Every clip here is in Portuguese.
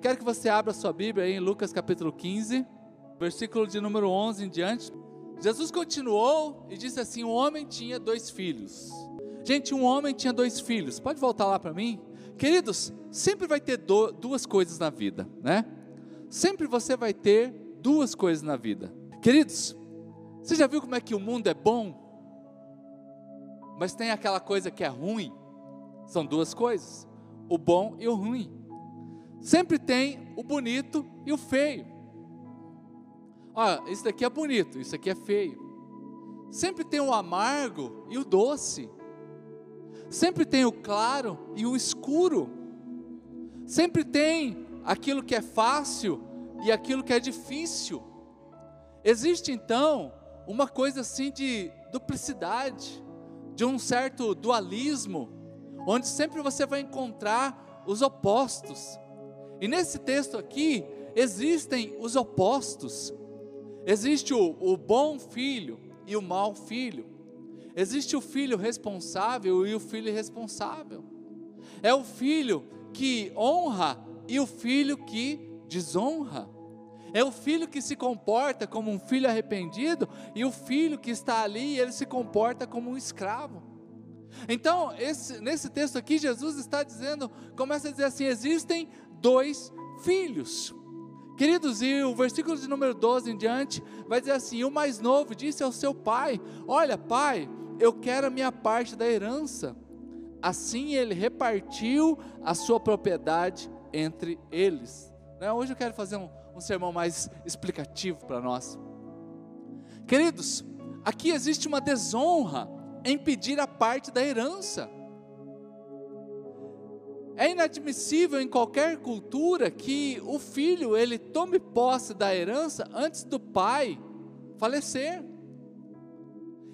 Quero que você abra sua Bíblia aí em Lucas capítulo 15, versículo de número 11 em diante. Jesus continuou e disse assim: Um homem tinha dois filhos. Gente, um homem tinha dois filhos. Pode voltar lá para mim? Queridos, sempre vai ter do, duas coisas na vida, né? Sempre você vai ter duas coisas na vida. Queridos, você já viu como é que o mundo é bom? Mas tem aquela coisa que é ruim. São duas coisas: o bom e o ruim. Sempre tem o bonito e o feio. Olha, isso daqui é bonito, isso aqui é feio. Sempre tem o amargo e o doce. Sempre tem o claro e o escuro. Sempre tem aquilo que é fácil e aquilo que é difícil. Existe então uma coisa assim de duplicidade, de um certo dualismo, onde sempre você vai encontrar os opostos. E nesse texto aqui, existem os opostos. Existe o, o bom filho e o mau filho. Existe o filho responsável e o filho irresponsável. É o filho que honra e o filho que desonra. É o filho que se comporta como um filho arrependido e o filho que está ali ele se comporta como um escravo. Então, esse, nesse texto aqui, Jesus está dizendo, começa a dizer assim: existem dois filhos. Queridos, e o versículo de número 12 em diante vai dizer assim: O mais novo disse ao seu pai: Olha, pai, eu quero a minha parte da herança. Assim ele repartiu a sua propriedade entre eles. Né, hoje eu quero fazer um, um sermão mais explicativo para nós. Queridos, aqui existe uma desonra em pedir a parte da herança. É inadmissível em qualquer cultura que o filho ele tome posse da herança antes do pai falecer.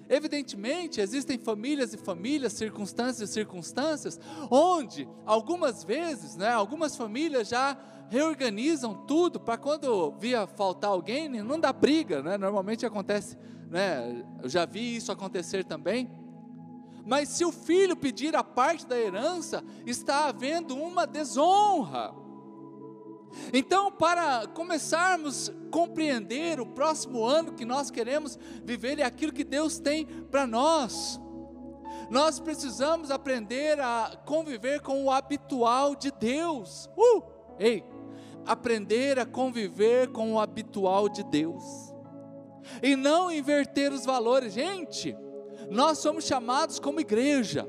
Evidentemente, existem famílias e famílias, circunstâncias e circunstâncias, onde algumas vezes, né, algumas famílias já reorganizam tudo para quando via faltar alguém, não dá briga, né? Normalmente acontece, né? Eu já vi isso acontecer também mas se o filho pedir a parte da herança, está havendo uma desonra. Então, para começarmos a compreender o próximo ano que nós queremos viver e aquilo que Deus tem para nós, nós precisamos aprender a conviver com o habitual de Deus. Uh! Ei, aprender a conviver com o habitual de Deus. E não inverter os valores. Gente, nós somos chamados como igreja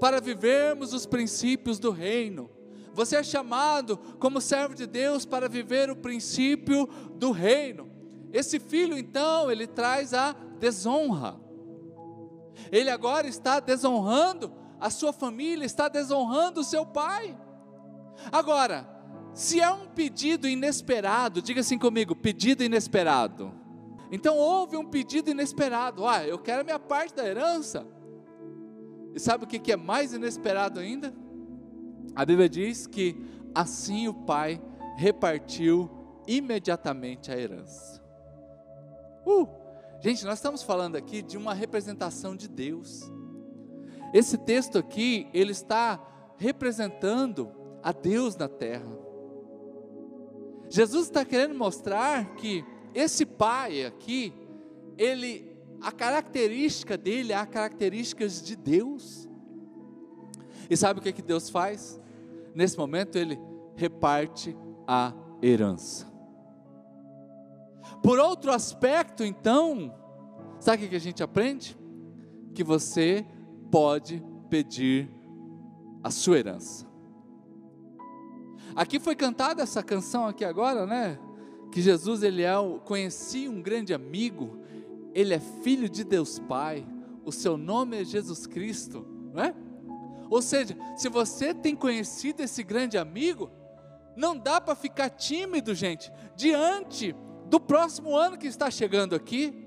para vivermos os princípios do reino. Você é chamado como servo de Deus para viver o princípio do reino. Esse filho, então, ele traz a desonra. Ele agora está desonrando a sua família, está desonrando o seu pai. Agora, se é um pedido inesperado, diga assim comigo: pedido inesperado. Então houve um pedido inesperado. Ah, eu quero a minha parte da herança. E sabe o que é mais inesperado ainda? A Bíblia diz que assim o pai repartiu imediatamente a herança. Uh, gente, nós estamos falando aqui de uma representação de Deus. Esse texto aqui, ele está representando a Deus na terra. Jesus está querendo mostrar que esse pai aqui, ele, a característica dele é a características de Deus. E sabe o que, que Deus faz? Nesse momento ele reparte a herança. Por outro aspecto, então, sabe o que a gente aprende? Que você pode pedir a sua herança. Aqui foi cantada essa canção aqui agora, né? Que Jesus ele é, conhecia um grande amigo, ele é filho de Deus Pai, o seu nome é Jesus Cristo, não é? Ou seja, se você tem conhecido esse grande amigo, não dá para ficar tímido, gente, diante do próximo ano que está chegando aqui.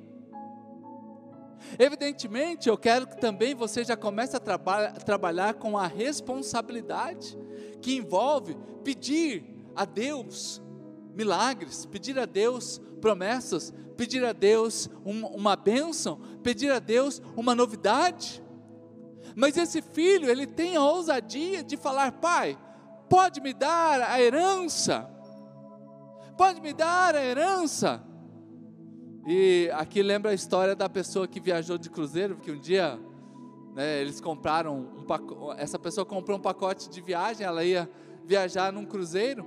Evidentemente, eu quero que também você já comece a traba trabalhar com a responsabilidade que envolve pedir a Deus milagres, pedir a Deus promessas, pedir a Deus um, uma bênção, pedir a Deus uma novidade. Mas esse filho, ele tem a ousadia de falar: Pai, pode me dar a herança? pode me dar a herança? E aqui lembra a história da pessoa que viajou de cruzeiro, porque um dia né, eles compraram um pacote, essa pessoa comprou um pacote de viagem, ela ia viajar num cruzeiro,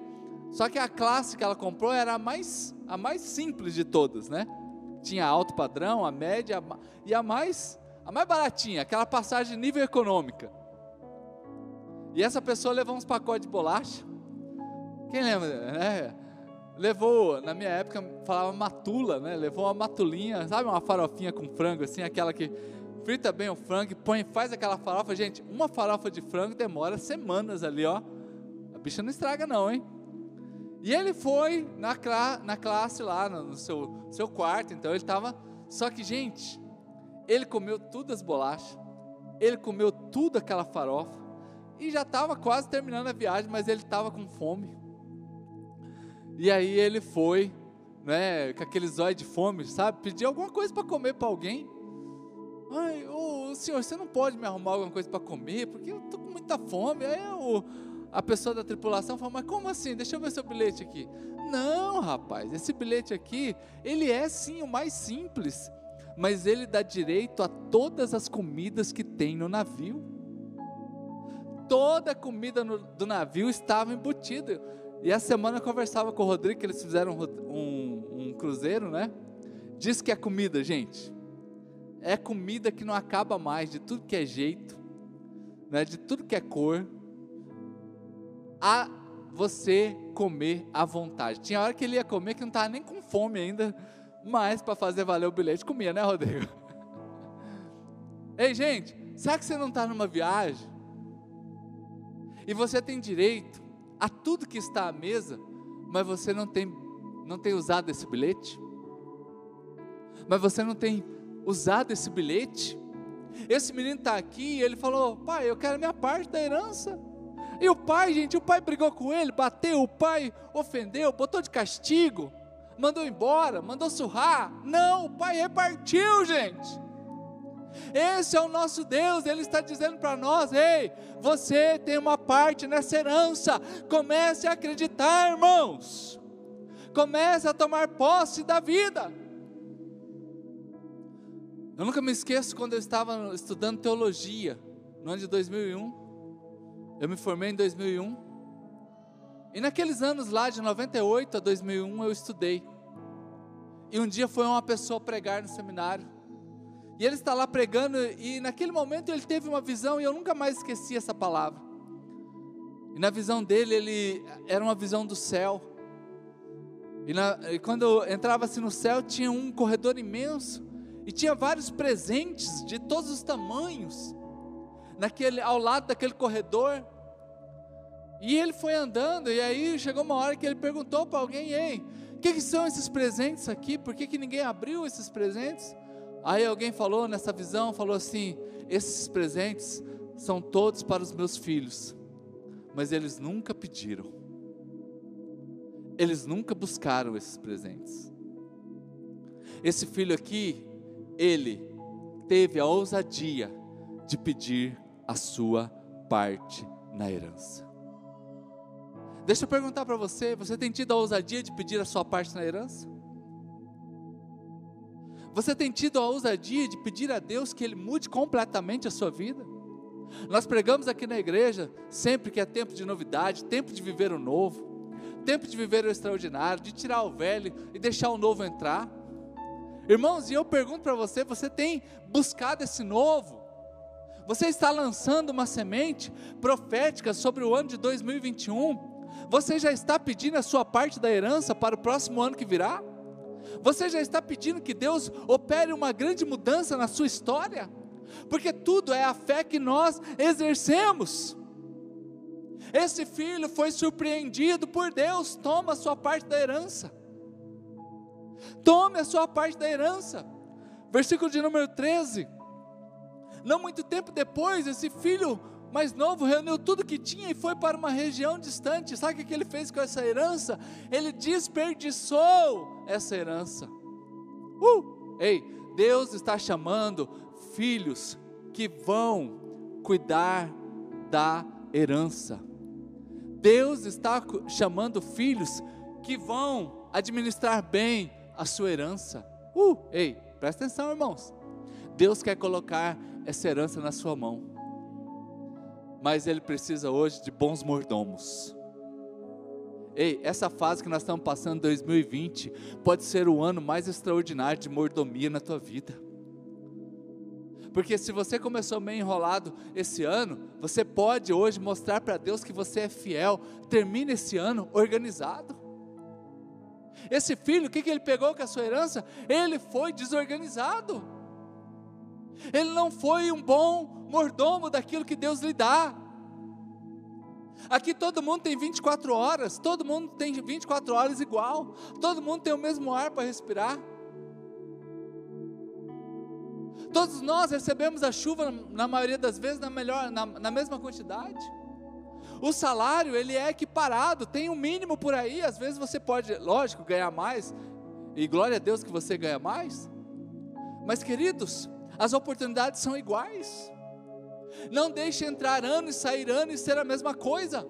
só que a classe que ela comprou era a mais, a mais simples de todas, né? Tinha alto padrão, a média e a mais, a mais baratinha, aquela passagem nível econômica. E essa pessoa levou uns pacotes de bolacha. Quem lembra, né? Levou, na minha época falava matula, né? Levou uma matulinha, sabe uma farofinha com frango assim, aquela que frita bem o frango, põe, faz aquela farofa, gente, uma farofa de frango demora semanas ali, ó. A bicha não estraga não, hein? E ele foi na, na classe lá, no seu, seu quarto, então ele estava. Só que, gente, ele comeu tudo as bolachas, ele comeu tudo aquela farofa, e já estava quase terminando a viagem, mas ele estava com fome. E aí ele foi, né, com aquele zóio de fome, sabe? Pediu alguma coisa para comer para alguém. Ai, senhor, você não pode me arrumar alguma coisa para comer, porque eu estou com muita fome. Aí o, a pessoa da tripulação falou, mas como assim? Deixa eu ver seu bilhete aqui. Não, rapaz, esse bilhete aqui, ele é sim o mais simples, mas ele dá direito a todas as comidas que tem no navio. Toda a comida no, do navio estava embutida. E a semana eu conversava com o Rodrigo, que eles fizeram um, um, cruzeiro, né? Diz que a comida, gente, é comida que não acaba mais, de tudo que é jeito, né, de tudo que é cor, a você comer à vontade. Tinha hora que ele ia comer que não estava nem com fome ainda, mas para fazer valer o bilhete comia, né, Rodrigo? Ei, gente, será que você não está numa viagem? E você tem direito a tudo que está à mesa, mas você não tem, não tem usado esse bilhete? Mas você não tem usado esse bilhete. Esse menino está aqui e ele falou: Pai, eu quero minha parte da herança. E o pai, gente, o pai brigou com ele, bateu, o pai ofendeu, botou de castigo, mandou embora, mandou surrar. Não, o pai repartiu, gente. Esse é o nosso Deus, Ele está dizendo para nós: ei, você tem uma parte nessa herança. Comece a acreditar, irmãos. Comece a tomar posse da vida. Eu nunca me esqueço quando eu estava estudando teologia, no ano de 2001. Eu me formei em 2001. E naqueles anos lá, de 98 a 2001, eu estudei. E um dia foi uma pessoa pregar no seminário. E ele está lá pregando, e naquele momento ele teve uma visão, e eu nunca mais esqueci essa palavra. E na visão dele, ele era uma visão do céu. E, na, e quando entrava assim no céu, tinha um corredor imenso e tinha vários presentes de todos os tamanhos naquele ao lado daquele corredor. E ele foi andando e aí chegou uma hora que ele perguntou para alguém: "Ei, o que, que, são esses presentes aqui? Por que, que ninguém abriu esses presentes?" Aí alguém falou nessa visão, falou assim: "Esses presentes são todos para os meus filhos, mas eles nunca pediram. Eles nunca buscaram esses presentes. Esse filho aqui, ele teve a ousadia de pedir a sua parte na herança. Deixa eu perguntar para você: você tem tido a ousadia de pedir a sua parte na herança? Você tem tido a ousadia de pedir a Deus que Ele mude completamente a sua vida? Nós pregamos aqui na igreja sempre que é tempo de novidade, tempo de viver o novo, tempo de viver o extraordinário, de tirar o velho e deixar o novo entrar. Irmãos, e eu pergunto para você: você tem buscado esse novo? Você está lançando uma semente profética sobre o ano de 2021? Você já está pedindo a sua parte da herança para o próximo ano que virá? Você já está pedindo que Deus opere uma grande mudança na sua história? Porque tudo é a fé que nós exercemos. Esse filho foi surpreendido por Deus, toma a sua parte da herança. Tome a sua parte da herança. Versículo de número 13. Não muito tempo depois, esse filho mais novo reuniu tudo que tinha e foi para uma região distante. Sabe o que ele fez com essa herança? Ele desperdiçou essa herança. Uh! Ei, Deus está chamando filhos que vão cuidar da herança. Deus está chamando filhos que vão administrar bem a sua herança. Uh, ei, presta atenção, irmãos. Deus quer colocar essa herança na sua mão, mas Ele precisa hoje de bons mordomos. Ei, essa fase que nós estamos passando, 2020, pode ser o ano mais extraordinário de mordomia na tua vida. Porque se você começou meio enrolado esse ano, você pode hoje mostrar para Deus que você é fiel. Termine esse ano organizado. Esse filho, o que, que ele pegou com a sua herança? Ele foi desorganizado. Ele não foi um bom mordomo daquilo que Deus lhe dá. Aqui todo mundo tem 24 horas, todo mundo tem 24 horas igual, todo mundo tem o mesmo ar para respirar. Todos nós recebemos a chuva, na maioria das vezes, na, melhor, na, na mesma quantidade. O salário, ele é equiparado, tem um mínimo por aí, às vezes você pode, lógico, ganhar mais, e glória a Deus que você ganha mais. Mas, queridos, as oportunidades são iguais. Não deixe entrar ano e sair ano e ser a mesma coisa.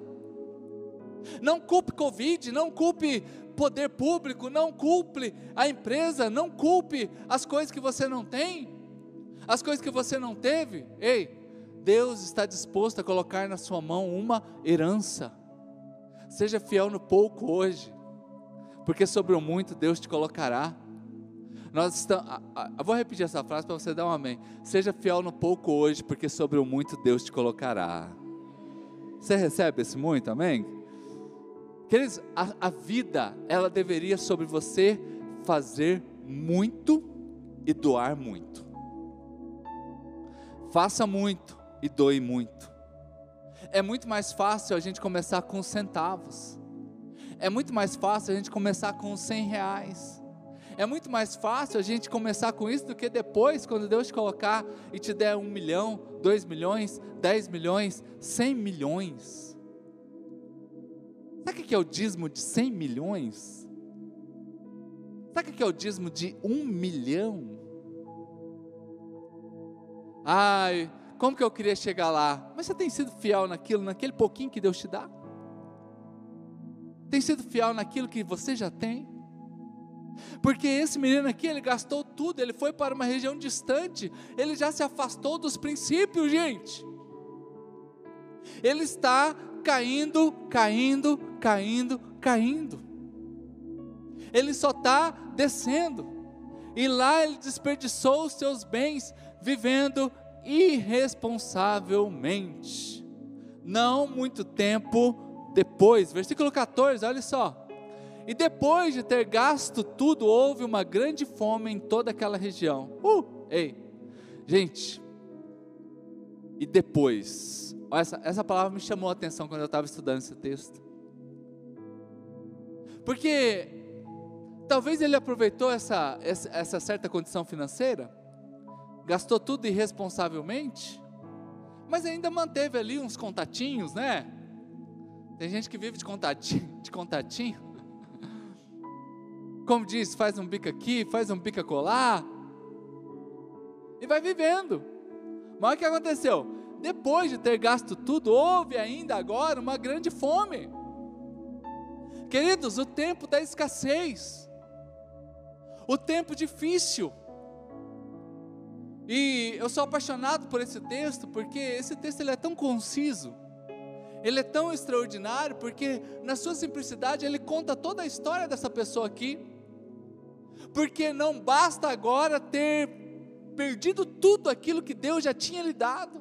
Não culpe Covid, não culpe poder público, não culpe a empresa, não culpe as coisas que você não tem, as coisas que você não teve. Ei, Deus está disposto a colocar na sua mão uma herança. Seja fiel no pouco hoje, porque sobre o muito Deus te colocará. Nós estamos, vou repetir essa frase para você dar um amém. Seja fiel no pouco hoje, porque sobre o muito Deus te colocará. Você recebe esse muito, amém? Queridos, a, a vida, ela deveria sobre você fazer muito e doar muito. Faça muito e doe muito. É muito mais fácil a gente começar com centavos. É muito mais fácil a gente começar com cem reais. É muito mais fácil a gente começar com isso do que depois, quando Deus te colocar e te der um milhão, dois milhões, dez milhões, cem milhões. Sabe o que é o dízimo de cem milhões? Sabe o que é o dízimo de um milhão? Ai, como que eu queria chegar lá? Mas você tem sido fiel naquilo, naquele pouquinho que Deus te dá? Tem sido fiel naquilo que você já tem? Porque esse menino aqui, ele gastou tudo, ele foi para uma região distante, ele já se afastou dos princípios, gente. Ele está caindo, caindo, caindo, caindo. Ele só está descendo. E lá ele desperdiçou os seus bens vivendo irresponsavelmente. Não muito tempo depois, versículo 14, olha só. E depois de ter gasto tudo, houve uma grande fome em toda aquela região. Uh, ei, gente, e depois, essa, essa palavra me chamou a atenção quando eu estava estudando esse texto. Porque talvez ele aproveitou essa, essa, essa certa condição financeira, gastou tudo irresponsavelmente, mas ainda manteve ali uns contatinhos, né? Tem gente que vive de contatinho, de contatinho como diz, faz um bico aqui, faz um bico colar, e vai vivendo. Mas o que aconteceu? Depois de ter gasto tudo, houve ainda agora uma grande fome. Queridos, o tempo da escassez, o tempo difícil. E eu sou apaixonado por esse texto, porque esse texto ele é tão conciso ele é tão extraordinário porque, na sua simplicidade, ele conta toda a história dessa pessoa aqui. Porque não basta agora ter perdido tudo aquilo que Deus já tinha lhe dado,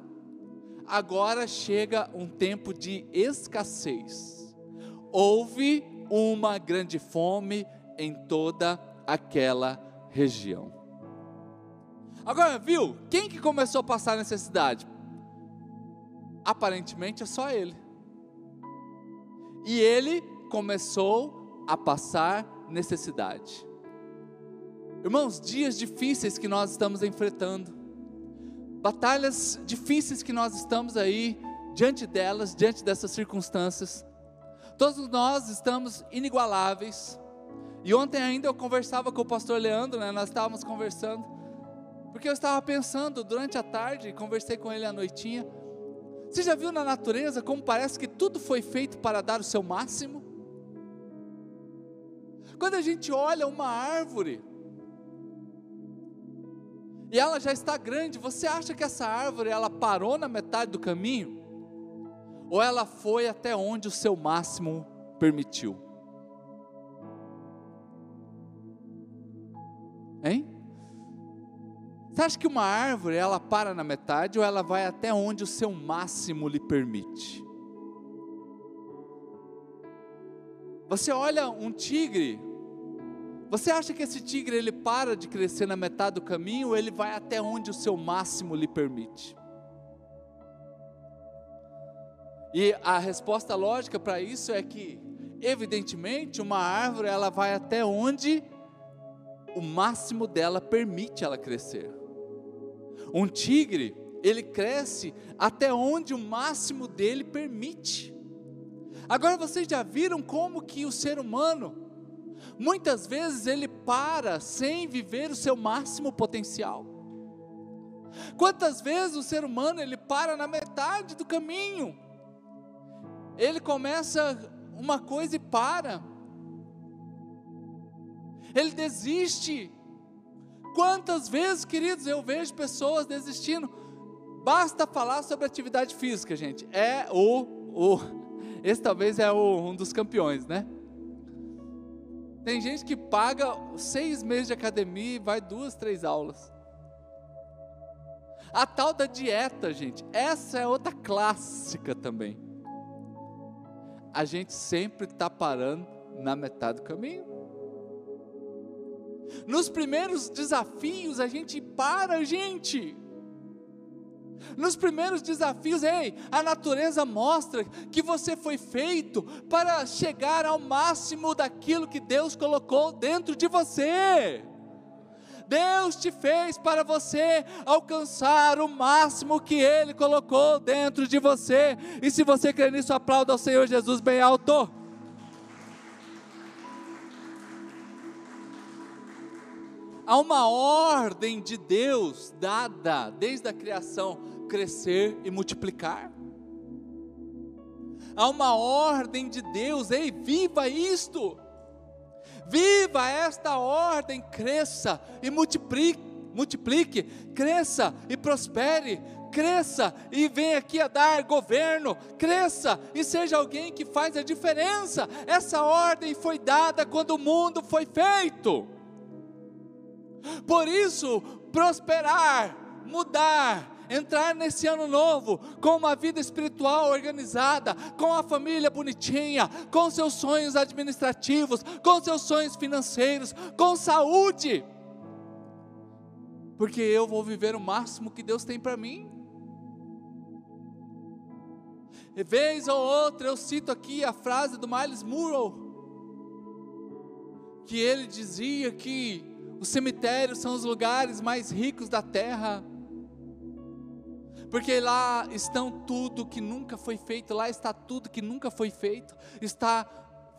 agora chega um tempo de escassez. Houve uma grande fome em toda aquela região. Agora, viu? Quem que começou a passar necessidade? Aparentemente é só ele. E ele começou a passar necessidade. Irmãos, dias difíceis que nós estamos enfrentando, batalhas difíceis que nós estamos aí diante delas, diante dessas circunstâncias. Todos nós estamos inigualáveis. E ontem ainda eu conversava com o pastor Leandro, né? Nós estávamos conversando, porque eu estava pensando durante a tarde, conversei com ele à noitinha. Você já viu na natureza como parece que tudo foi feito para dar o seu máximo? Quando a gente olha uma árvore, e ela já está grande, você acha que essa árvore ela parou na metade do caminho? Ou ela foi até onde o seu máximo permitiu? Hein? Você acha que uma árvore ela para na metade ou ela vai até onde o seu máximo lhe permite? Você olha um tigre, você acha que esse tigre ele para de crescer na metade do caminho ou ele vai até onde o seu máximo lhe permite? E a resposta lógica para isso é que, evidentemente, uma árvore ela vai até onde o máximo dela permite ela crescer. Um tigre, ele cresce até onde o máximo dele permite. Agora vocês já viram como que o ser humano muitas vezes ele para sem viver o seu máximo potencial. Quantas vezes o ser humano ele para na metade do caminho? Ele começa uma coisa e para. Ele desiste. Quantas vezes, queridos, eu vejo pessoas desistindo. Basta falar sobre atividade física, gente. É o, o esse talvez é o, um dos campeões, né? Tem gente que paga seis meses de academia e vai duas, três aulas. A tal da dieta, gente, essa é outra clássica também. A gente sempre está parando na metade do caminho. Nos primeiros desafios, a gente para, gente. Nos primeiros desafios, ei, a natureza mostra que você foi feito para chegar ao máximo daquilo que Deus colocou dentro de você. Deus te fez para você alcançar o máximo que Ele colocou dentro de você. E se você crê nisso, aplauda ao Senhor Jesus bem alto. Há uma ordem de Deus dada desde a criação crescer e multiplicar. Há uma ordem de Deus, ei, viva isto. Viva esta ordem, cresça e multiplique, multiplique, cresça e prospere, cresça e venha aqui a dar governo, cresça e seja alguém que faz a diferença. Essa ordem foi dada quando o mundo foi feito. Por isso, prosperar, mudar, entrar nesse ano novo com uma vida espiritual organizada, com a família bonitinha, com seus sonhos administrativos, com seus sonhos financeiros, com saúde. Porque eu vou viver o máximo que Deus tem para mim. E vez ou outra eu cito aqui a frase do Miles Murrow, que ele dizia que os cemitérios são os lugares mais ricos da terra porque lá estão tudo que nunca foi feito, lá está tudo que nunca foi feito, está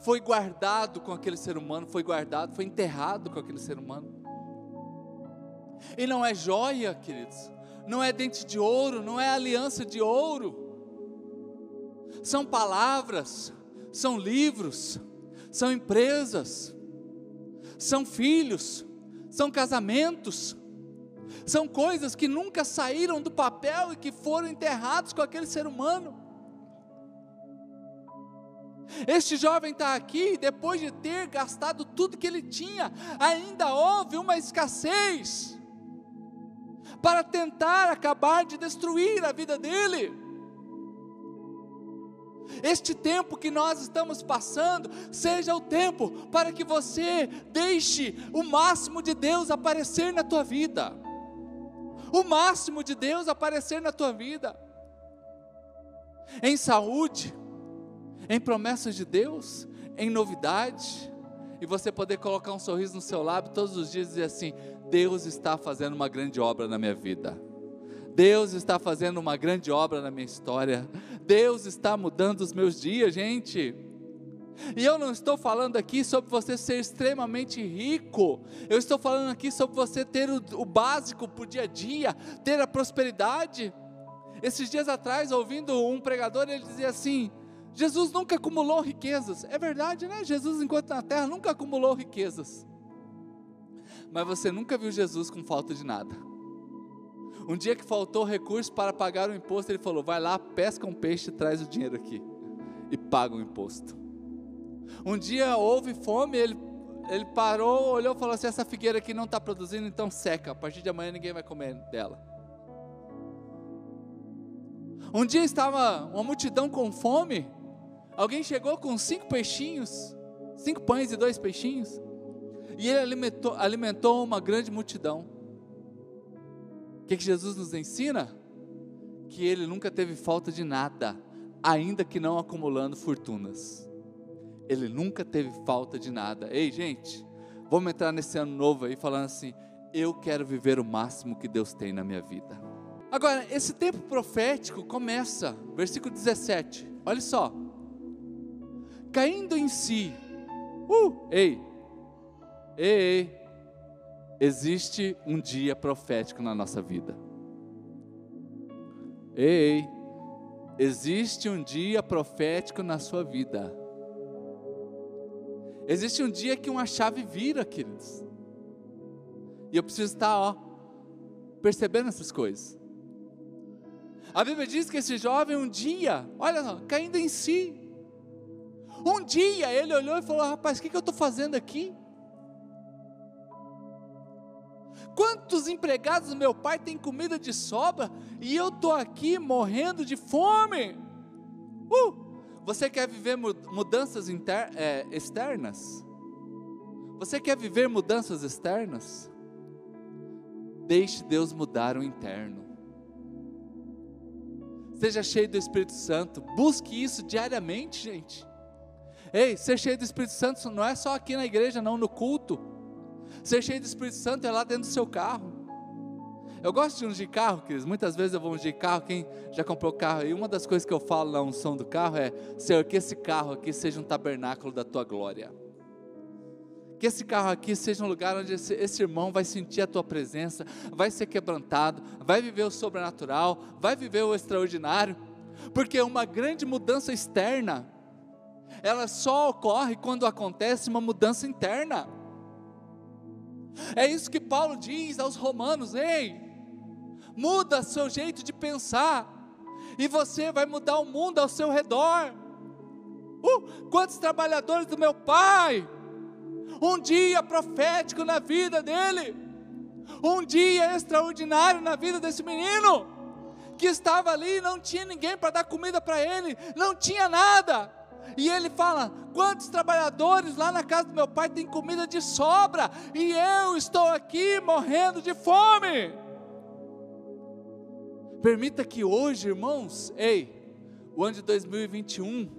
foi guardado com aquele ser humano, foi guardado, foi enterrado com aquele ser humano. E não é joia, queridos, não é dente de ouro, não é aliança de ouro. São palavras, são livros, são empresas, são filhos, são casamentos, são coisas que nunca saíram do papel e que foram enterrados com aquele ser humano. Este jovem está aqui, depois de ter gastado tudo que ele tinha, ainda houve uma escassez para tentar acabar de destruir a vida dele. Este tempo que nós estamos passando, seja o tempo para que você deixe o máximo de Deus aparecer na tua vida o máximo de Deus aparecer na tua vida, em saúde, em promessas de Deus, em novidade, e você poder colocar um sorriso no seu lábio todos os dias e dizer assim: Deus está fazendo uma grande obra na minha vida. Deus está fazendo uma grande obra na minha história. Deus está mudando os meus dias, gente. E eu não estou falando aqui sobre você ser extremamente rico, eu estou falando aqui sobre você ter o, o básico para o dia a dia, ter a prosperidade. Esses dias atrás, ouvindo um pregador, ele dizia assim: Jesus nunca acumulou riquezas. É verdade, né? Jesus, enquanto na terra, nunca acumulou riquezas. Mas você nunca viu Jesus com falta de nada. Um dia que faltou recurso para pagar o imposto, ele falou: vai lá, pesca um peixe traz o dinheiro aqui. E paga o imposto. Um dia houve fome, ele, ele parou, olhou e falou assim: essa figueira aqui não está produzindo, então seca. A partir de amanhã ninguém vai comer dela. Um dia estava uma multidão com fome, Alguém chegou com cinco peixinhos, cinco pães e dois peixinhos, e ele alimentou, alimentou uma grande multidão. O que, que Jesus nos ensina? Que ele nunca teve falta de nada, ainda que não acumulando fortunas. Ele nunca teve falta de nada. Ei, gente, vamos entrar nesse ano novo aí falando assim: eu quero viver o máximo que Deus tem na minha vida. Agora, esse tempo profético começa, versículo 17. Olha só caindo em si. Uh, ei, ei, existe um dia profético na nossa vida. Ei, ei, existe um dia profético na sua vida. Existe um dia que uma chave vira, queridos. E eu preciso estar, ó, percebendo essas coisas. A Bíblia diz que esse jovem um dia, olha só, caindo em si, um dia ele olhou e falou: Rapaz, o que, que eu estou fazendo aqui? Quantos empregados do meu pai têm comida de sobra e eu estou aqui morrendo de fome? Uh, você quer viver mudanças inter, é, externas? Você quer viver mudanças externas? Deixe Deus mudar o interno. Seja cheio do Espírito Santo. Busque isso diariamente, gente. Ei, ser cheio do Espírito Santo não é só aqui na igreja, não, no culto. Ser cheio do Espírito Santo é lá dentro do seu carro. Eu gosto de ungir carro, queridos. Muitas vezes eu vou ungir carro. Quem já comprou carro? E uma das coisas que eu falo na unção do carro é: Senhor, que esse carro aqui seja um tabernáculo da tua glória. Que esse carro aqui seja um lugar onde esse, esse irmão vai sentir a tua presença, vai ser quebrantado, vai viver o sobrenatural, vai viver o extraordinário. Porque uma grande mudança externa ela só ocorre quando acontece uma mudança interna. É isso que Paulo diz aos romanos: ei, muda seu jeito de pensar, e você vai mudar o mundo ao seu redor. Uh, quantos trabalhadores do meu pai, um dia profético na vida dele, um dia extraordinário na vida desse menino, que estava ali, não tinha ninguém para dar comida para ele, não tinha nada, e ele fala: quantos trabalhadores lá na casa do meu pai tem comida de sobra, e eu estou aqui morrendo de fome. Permita que hoje, irmãos, ei, o ano de 2021,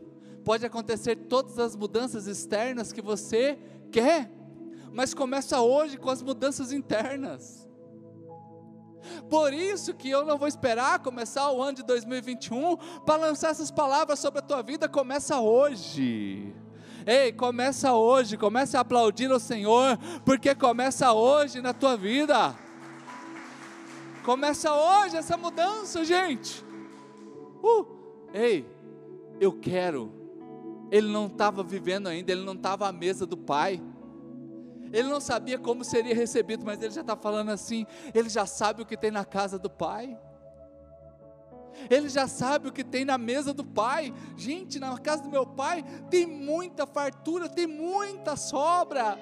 pode acontecer todas as mudanças externas que você quer, mas começa hoje com as mudanças internas. Por isso que eu não vou esperar começar o ano de 2021 para lançar essas palavras sobre a tua vida, começa hoje. Ei, começa hoje, comece a aplaudir o Senhor, porque começa hoje na tua vida. Começa hoje essa mudança, gente. Uh, ei, eu quero. Ele não estava vivendo ainda, ele não estava à mesa do Pai. Ele não sabia como seria recebido, mas ele já está falando assim: ele já sabe o que tem na casa do Pai. Ele já sabe o que tem na mesa do Pai. Gente, na casa do meu Pai tem muita fartura, tem muita sobra.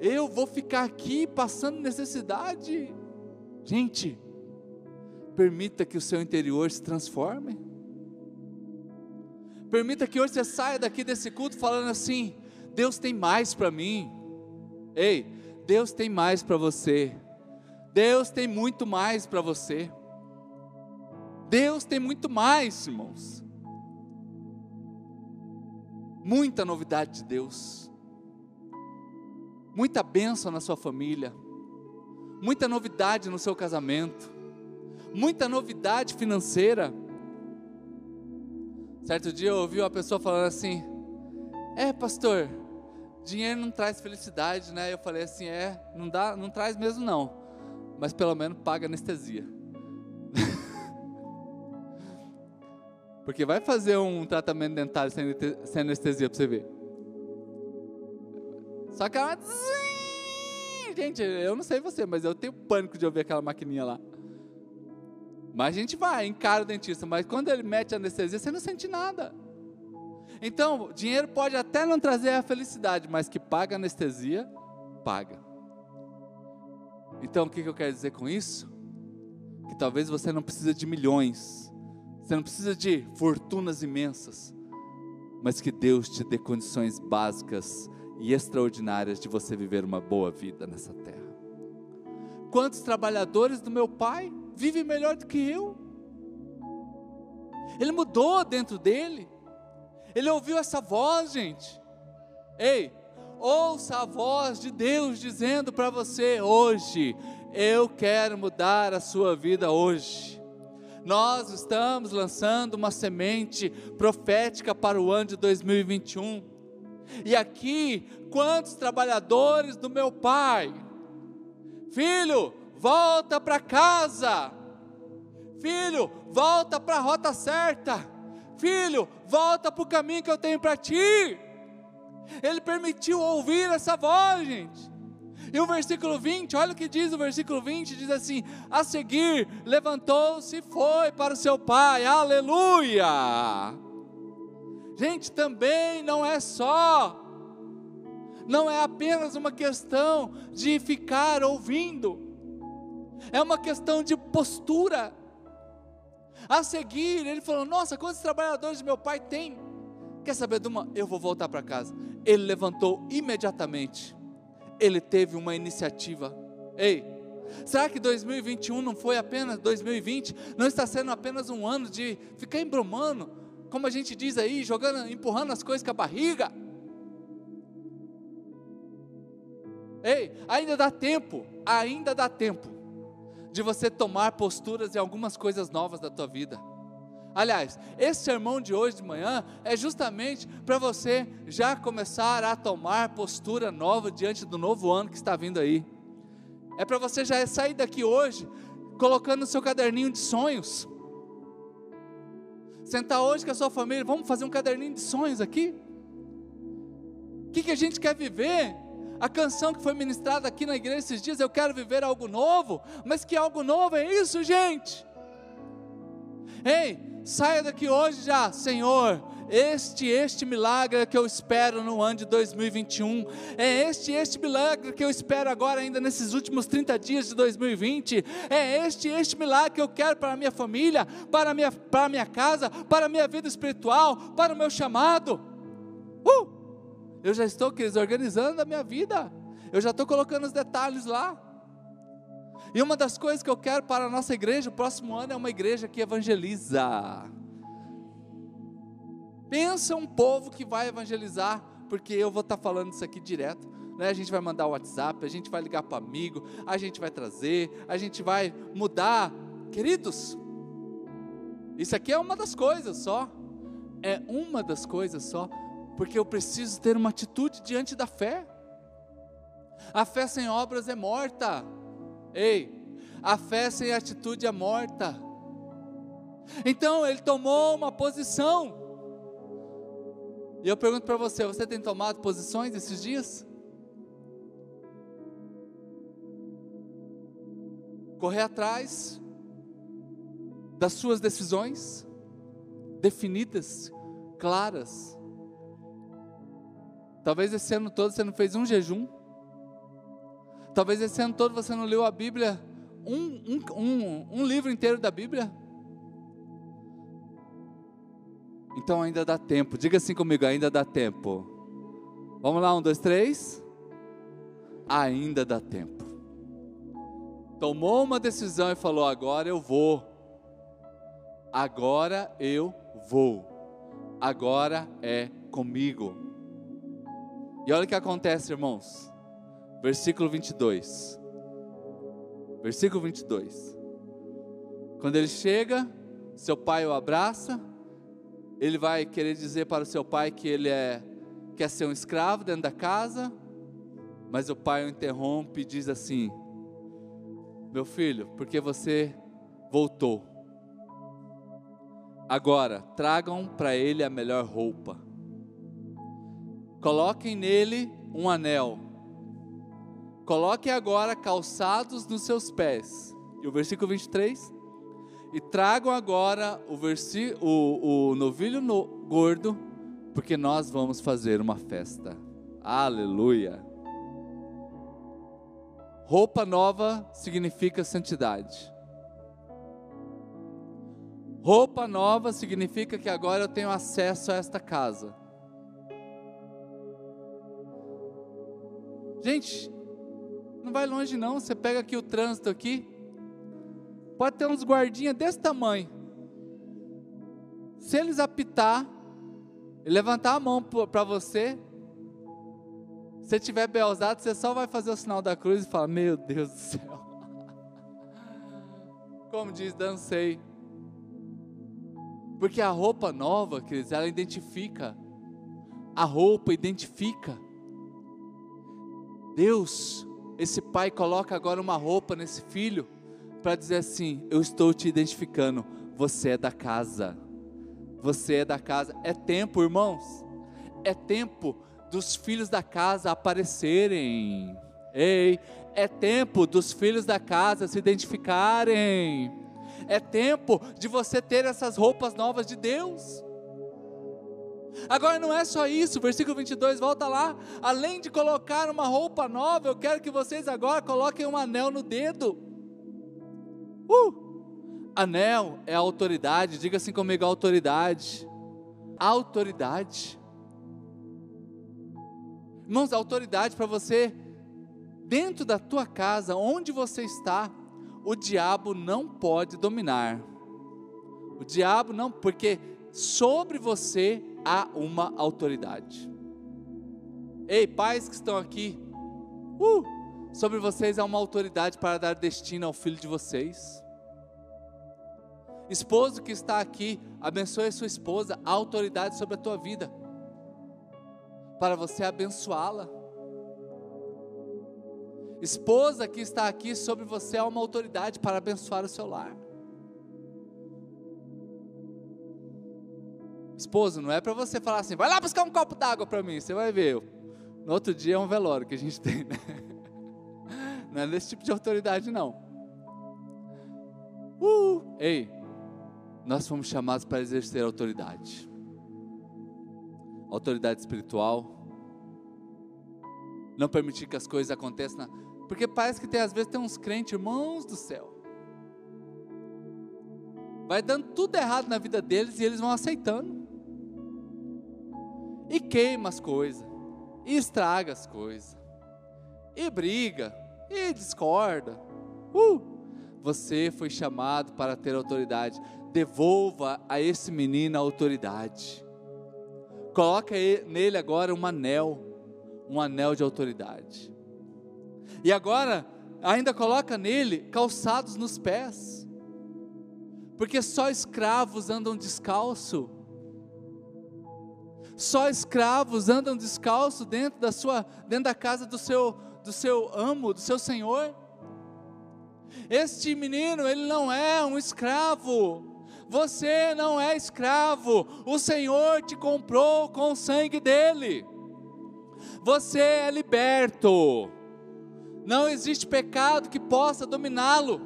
Eu vou ficar aqui passando necessidade. Gente, permita que o seu interior se transforme. Permita que hoje você saia daqui desse culto falando assim: Deus tem mais para mim. Ei, Deus tem mais para você. Deus tem muito mais para você. Deus tem muito mais, irmãos. Muita novidade de Deus. Muita bênção na sua família. Muita novidade no seu casamento. Muita novidade financeira. Certo dia eu ouvi uma pessoa falando assim: É, pastor, dinheiro não traz felicidade, né? Eu falei assim, é, não dá, não traz mesmo não, mas pelo menos paga anestesia. Porque vai fazer um tratamento dentário sem, anestesia para você ver. Só que ela. Gente, eu não sei você, mas eu tenho pânico de ouvir aquela maquininha lá. Mas a gente vai, encara o dentista, mas quando ele mete anestesia, você não sente nada. Então, dinheiro pode até não trazer a felicidade, mas que paga anestesia, paga. Então, o que eu quero dizer com isso? Que talvez você não precisa de milhões, você não precisa de fortunas imensas, mas que Deus te dê condições básicas e extraordinárias de você viver uma boa vida nessa terra. Quantos trabalhadores do meu pai vivem melhor do que eu? Ele mudou dentro dele. Ele ouviu essa voz, gente. Ei, ouça a voz de Deus dizendo para você hoje: Eu quero mudar a sua vida hoje. Nós estamos lançando uma semente profética para o ano de 2021. E aqui, quantos trabalhadores do meu pai, filho, volta para casa, filho, volta para a rota certa Filho, volta para o caminho que eu tenho para ti. Ele permitiu ouvir essa voz, gente. E o versículo 20, olha o que diz o versículo 20: diz assim: A seguir, levantou-se e foi para o seu pai, aleluia. Gente, também não é só, não é apenas uma questão de ficar ouvindo, é uma questão de postura. A seguir, ele falou: Nossa, quantos trabalhadores meu pai tem? Quer saber de uma? Eu vou voltar para casa. Ele levantou imediatamente. Ele teve uma iniciativa. Ei, será que 2021 não foi apenas 2020? Não está sendo apenas um ano de ficar embromando, como a gente diz aí, jogando, empurrando as coisas com a barriga? Ei, ainda dá tempo, ainda dá tempo de você tomar posturas em algumas coisas novas da tua vida. Aliás, esse sermão de hoje de manhã é justamente para você já começar a tomar postura nova diante do novo ano que está vindo aí. É para você já sair daqui hoje colocando o seu caderninho de sonhos. Sentar hoje com a sua família, vamos fazer um caderninho de sonhos aqui? O que, que a gente quer viver? A canção que foi ministrada aqui na igreja esses dias, eu quero viver algo novo, mas que algo novo é isso, gente? Ei, saia daqui hoje já, Senhor, este, este milagre que eu espero no ano de 2021, é este, este milagre que eu espero agora ainda nesses últimos 30 dias de 2020, é este, este milagre que eu quero para a minha família, para a minha, para a minha casa, para a minha vida espiritual, para o meu chamado. Uh! Eu já estou, queridos, organizando a minha vida. Eu já estou colocando os detalhes lá. E uma das coisas que eu quero para a nossa igreja, o próximo ano, é uma igreja que evangeliza. Pensa um povo que vai evangelizar, porque eu vou estar falando isso aqui direto. Né? A gente vai mandar o WhatsApp, a gente vai ligar para amigo, a gente vai trazer, a gente vai mudar. Queridos, isso aqui é uma das coisas só. É uma das coisas só porque eu preciso ter uma atitude diante da fé. A fé sem obras é morta. Ei, a fé sem atitude é morta. Então ele tomou uma posição. E eu pergunto para você: você tem tomado posições esses dias? Correr atrás das suas decisões definidas, claras. Talvez esse ano todo você não fez um jejum. Talvez esse ano todo você não leu a Bíblia, um, um, um, um livro inteiro da Bíblia. Então ainda dá tempo. Diga assim comigo: ainda dá tempo. Vamos lá, um, dois, três. Ainda dá tempo. Tomou uma decisão e falou: agora eu vou. Agora eu vou. Agora é comigo. E olha o que acontece, irmãos. Versículo 22. Versículo 22. Quando ele chega, seu pai o abraça. Ele vai querer dizer para o seu pai que ele é quer ser um escravo dentro da casa, mas o pai o interrompe e diz assim: Meu filho, porque você voltou? Agora, tragam para ele a melhor roupa. Coloquem nele um anel. Coloquem agora calçados nos seus pés. E o versículo 23? E tragam agora o, versi, o, o novilho no, gordo, porque nós vamos fazer uma festa. Aleluia. Roupa nova significa santidade. Roupa nova significa que agora eu tenho acesso a esta casa. Gente, não vai longe não, você pega aqui o trânsito aqui, pode ter uns guardinhas desse tamanho. Se eles apitar levantar a mão para você, se tiver belzado, você só vai fazer o sinal da cruz e falar: Meu Deus do céu. Como diz, dancei. Porque a roupa nova, queridos, ela identifica. A roupa identifica. Deus, esse pai coloca agora uma roupa nesse filho para dizer assim: Eu estou te identificando. Você é da casa. Você é da casa. É tempo, irmãos. É tempo dos filhos da casa aparecerem. Ei, é tempo dos filhos da casa se identificarem. É tempo de você ter essas roupas novas de Deus. Agora não é só isso, versículo 22, volta lá. Além de colocar uma roupa nova, eu quero que vocês agora coloquem um anel no dedo. Uh! Anel é autoridade, diga assim comigo: autoridade. Autoridade. Irmãos, autoridade para você, dentro da tua casa, onde você está, o diabo não pode dominar. O diabo não, porque sobre você há uma autoridade. Ei, pais que estão aqui, uh, sobre vocês há uma autoridade para dar destino ao filho de vocês. Esposo que está aqui, abençoe a sua esposa, há autoridade sobre a tua vida para você abençoá-la. Esposa que está aqui sobre você é uma autoridade para abençoar o seu lar. Esposo, não é para você falar assim, vai lá buscar um copo d'água para mim, você vai ver. No outro dia é um velório que a gente tem, né? Não é desse tipo de autoridade, não. Uh, ei, nós fomos chamados para exercer autoridade. Autoridade espiritual, não permitir que as coisas aconteçam, porque parece que tem, às vezes tem uns crentes, irmãos do céu, vai dando tudo errado na vida deles e eles vão aceitando, e queima as coisas, e estraga as coisas, e briga, e discorda, uh! você foi chamado para ter autoridade, devolva a esse menino a autoridade, Coloca nele agora um anel, um anel de autoridade. E agora, ainda coloca nele calçados nos pés. Porque só escravos andam descalço. Só escravos andam descalço dentro da sua, dentro da casa do seu, do seu amo, do seu senhor. Este menino, ele não é um escravo, você não é escravo, o Senhor te comprou com o sangue dele. Você é liberto. Não existe pecado que possa dominá-lo.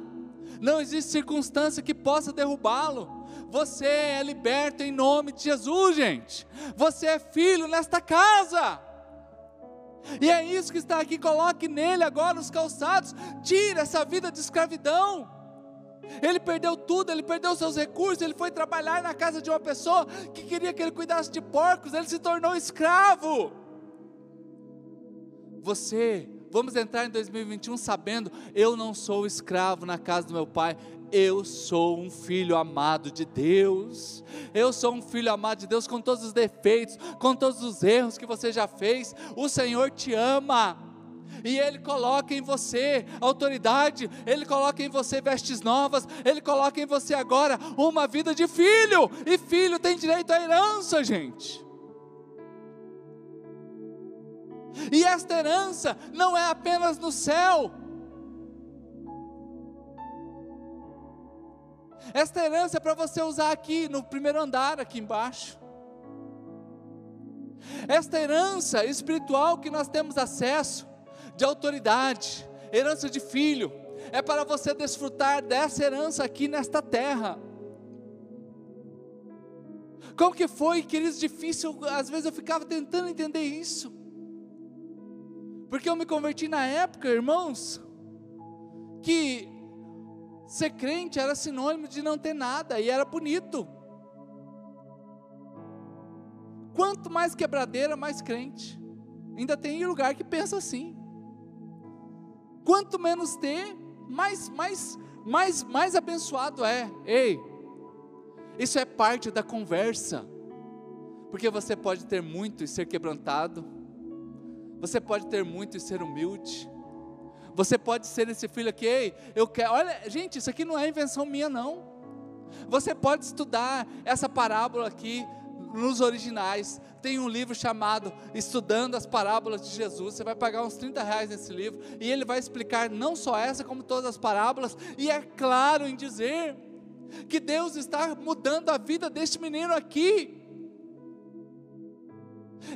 Não existe circunstância que possa derrubá-lo. Você é liberto em nome de Jesus, gente. Você é filho nesta casa. E é isso que está aqui. Coloque nele agora os calçados. Tire essa vida de escravidão. Ele perdeu tudo, ele perdeu seus recursos, ele foi trabalhar na casa de uma pessoa que queria que ele cuidasse de porcos, ele se tornou escravo. Você, vamos entrar em 2021 sabendo, eu não sou escravo na casa do meu pai, eu sou um filho amado de Deus. Eu sou um filho amado de Deus com todos os defeitos, com todos os erros que você já fez. O Senhor te ama e Ele coloca em você autoridade, Ele coloca em você vestes novas, Ele coloca em você agora uma vida de filho, e filho tem direito à herança, gente. E esta herança não é apenas no céu, Esta herança é para você usar aqui no primeiro andar, aqui embaixo. Esta herança espiritual que nós temos acesso, de autoridade, herança de filho, é para você desfrutar dessa herança aqui nesta terra. Como que foi, queridos, difícil, às vezes eu ficava tentando entender isso. Porque eu me converti na época, irmãos, que ser crente era sinônimo de não ter nada e era bonito. Quanto mais quebradeira, mais crente. Ainda tem lugar que pensa assim. Quanto menos ter, mais mais mais mais abençoado é. Ei, isso é parte da conversa. Porque você pode ter muito e ser quebrantado. Você pode ter muito e ser humilde. Você pode ser esse filho aqui, ei, eu quero. Olha, gente, isso aqui não é invenção minha, não. Você pode estudar essa parábola aqui nos originais. Tem um livro chamado Estudando as Parábolas de Jesus. Você vai pagar uns 30 reais nesse livro. E ele vai explicar não só essa, como todas as parábolas. E é claro em dizer que Deus está mudando a vida deste menino aqui.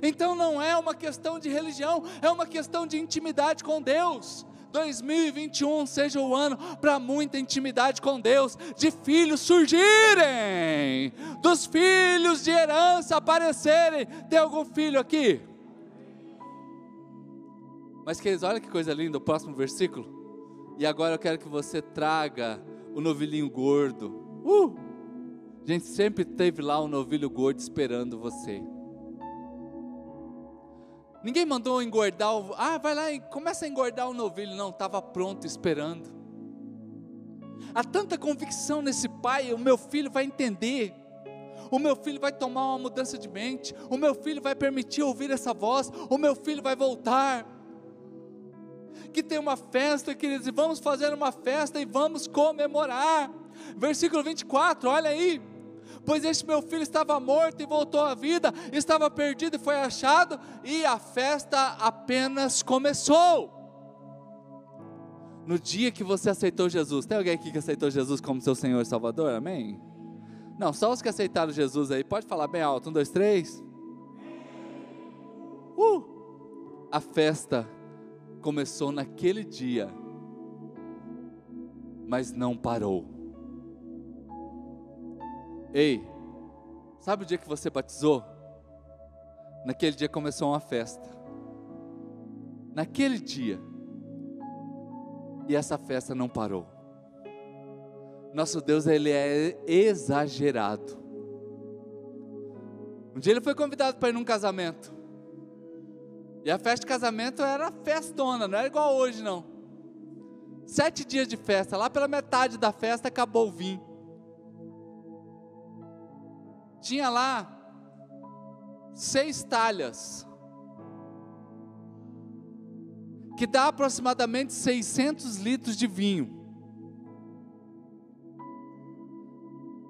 Então não é uma questão de religião, é uma questão de intimidade com Deus. 2021 seja o ano para muita intimidade com Deus, de filhos surgirem, dos filhos de herança aparecerem. Tem algum filho aqui? Mas queridos, olha que coisa linda, o próximo versículo. E agora eu quero que você traga o novilhinho gordo. Uh! A gente sempre teve lá um novilho gordo esperando você. Ninguém mandou engordar o. Ah, vai lá e começa a engordar o novilho. Não, estava pronto, esperando. Há tanta convicção nesse pai, o meu filho vai entender. O meu filho vai tomar uma mudança de mente. O meu filho vai permitir ouvir essa voz. O meu filho vai voltar. Que tem uma festa, queridos, e vamos fazer uma festa e vamos comemorar. Versículo 24, olha aí pois este meu filho estava morto e voltou à vida, estava perdido e foi achado, e a festa apenas começou. No dia que você aceitou Jesus, tem alguém aqui que aceitou Jesus como seu Senhor e Salvador? Amém? Não, só os que aceitaram Jesus aí, pode falar bem alto: um, dois, três. Uh! A festa começou naquele dia, mas não parou. Ei, sabe o dia que você batizou? Naquele dia começou uma festa. Naquele dia. E essa festa não parou. Nosso Deus, ele é exagerado. Um dia ele foi convidado para ir num casamento. E a festa de casamento era festona, não era igual hoje não. Sete dias de festa, lá pela metade da festa acabou o vinho tinha lá seis talhas, que dá aproximadamente 600 litros de vinho.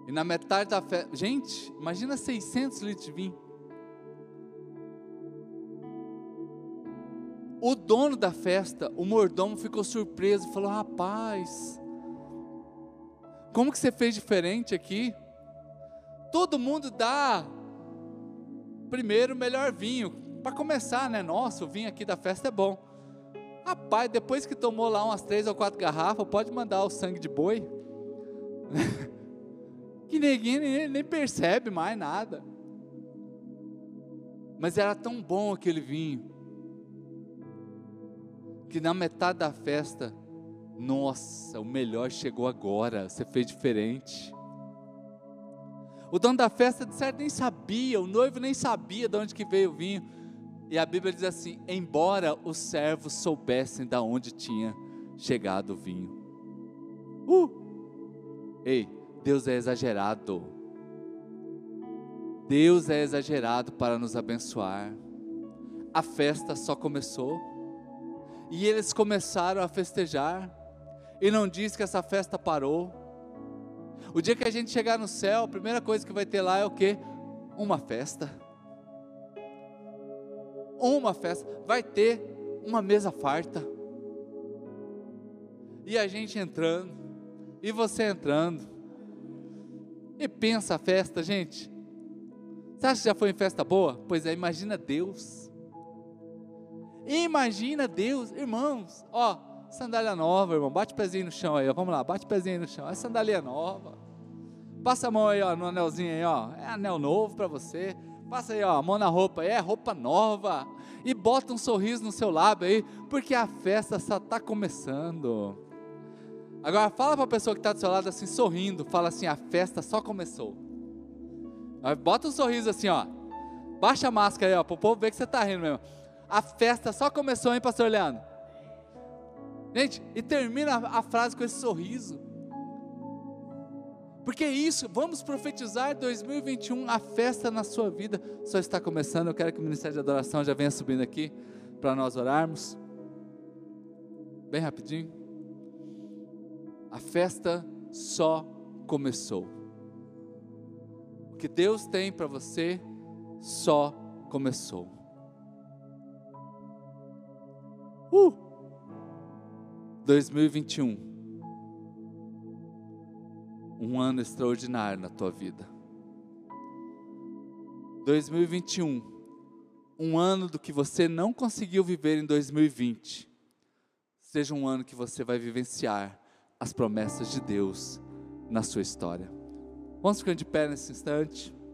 E na metade da festa, gente, imagina 600 litros de vinho. O dono da festa, o mordomo, ficou surpreso e falou: Rapaz, como que você fez diferente aqui? Todo mundo dá primeiro o melhor vinho. Para começar, né? Nossa, o vinho aqui da festa é bom. Rapaz, depois que tomou lá umas três ou quatro garrafas, pode mandar o sangue de boi. que ninguém nem, nem percebe mais nada. Mas era tão bom aquele vinho, que na metade da festa, nossa, o melhor chegou agora, você fez diferente. O dono da festa, de certo, nem sabia, o noivo nem sabia de onde que veio o vinho. E a Bíblia diz assim: embora os servos soubessem de onde tinha chegado o vinho. Uh! Ei, Deus é exagerado. Deus é exagerado para nos abençoar. A festa só começou. E eles começaram a festejar. E não diz que essa festa parou. O dia que a gente chegar no céu, a primeira coisa que vai ter lá é o que? Uma festa. Uma festa. Vai ter uma mesa farta. E a gente entrando. E você entrando. E pensa a festa, gente. Você acha que já foi em festa boa? Pois é, imagina Deus. Imagina Deus, irmãos, ó, sandália nova, irmão, bate o pezinho no chão aí, ó, vamos lá, bate o pezinho aí no chão, é sandália nova. Passa a mão aí, ó, no anelzinho aí, ó, é anel novo para você. Passa aí, ó, a mão na roupa, é roupa nova. E bota um sorriso no seu lábio aí, porque a festa só está começando. Agora fala para a pessoa que está do seu lado assim, sorrindo, fala assim, a festa só começou. Bota um sorriso assim, ó. Baixa a máscara aí, ó, para o povo ver que você está rindo mesmo. A festa só começou, hein, pastor Leandro? Gente, e termina a frase com esse sorriso. Porque é isso, vamos profetizar 2021, a festa na sua vida só está começando. Eu quero que o Ministério de Adoração já venha subindo aqui para nós orarmos. Bem rapidinho. A festa só começou. O que Deus tem para você só começou. Uh! 2021 um ano extraordinário na tua vida. 2021, um ano do que você não conseguiu viver em 2020, seja um ano que você vai vivenciar as promessas de Deus na sua história. Vamos ficar de pé nesse instante.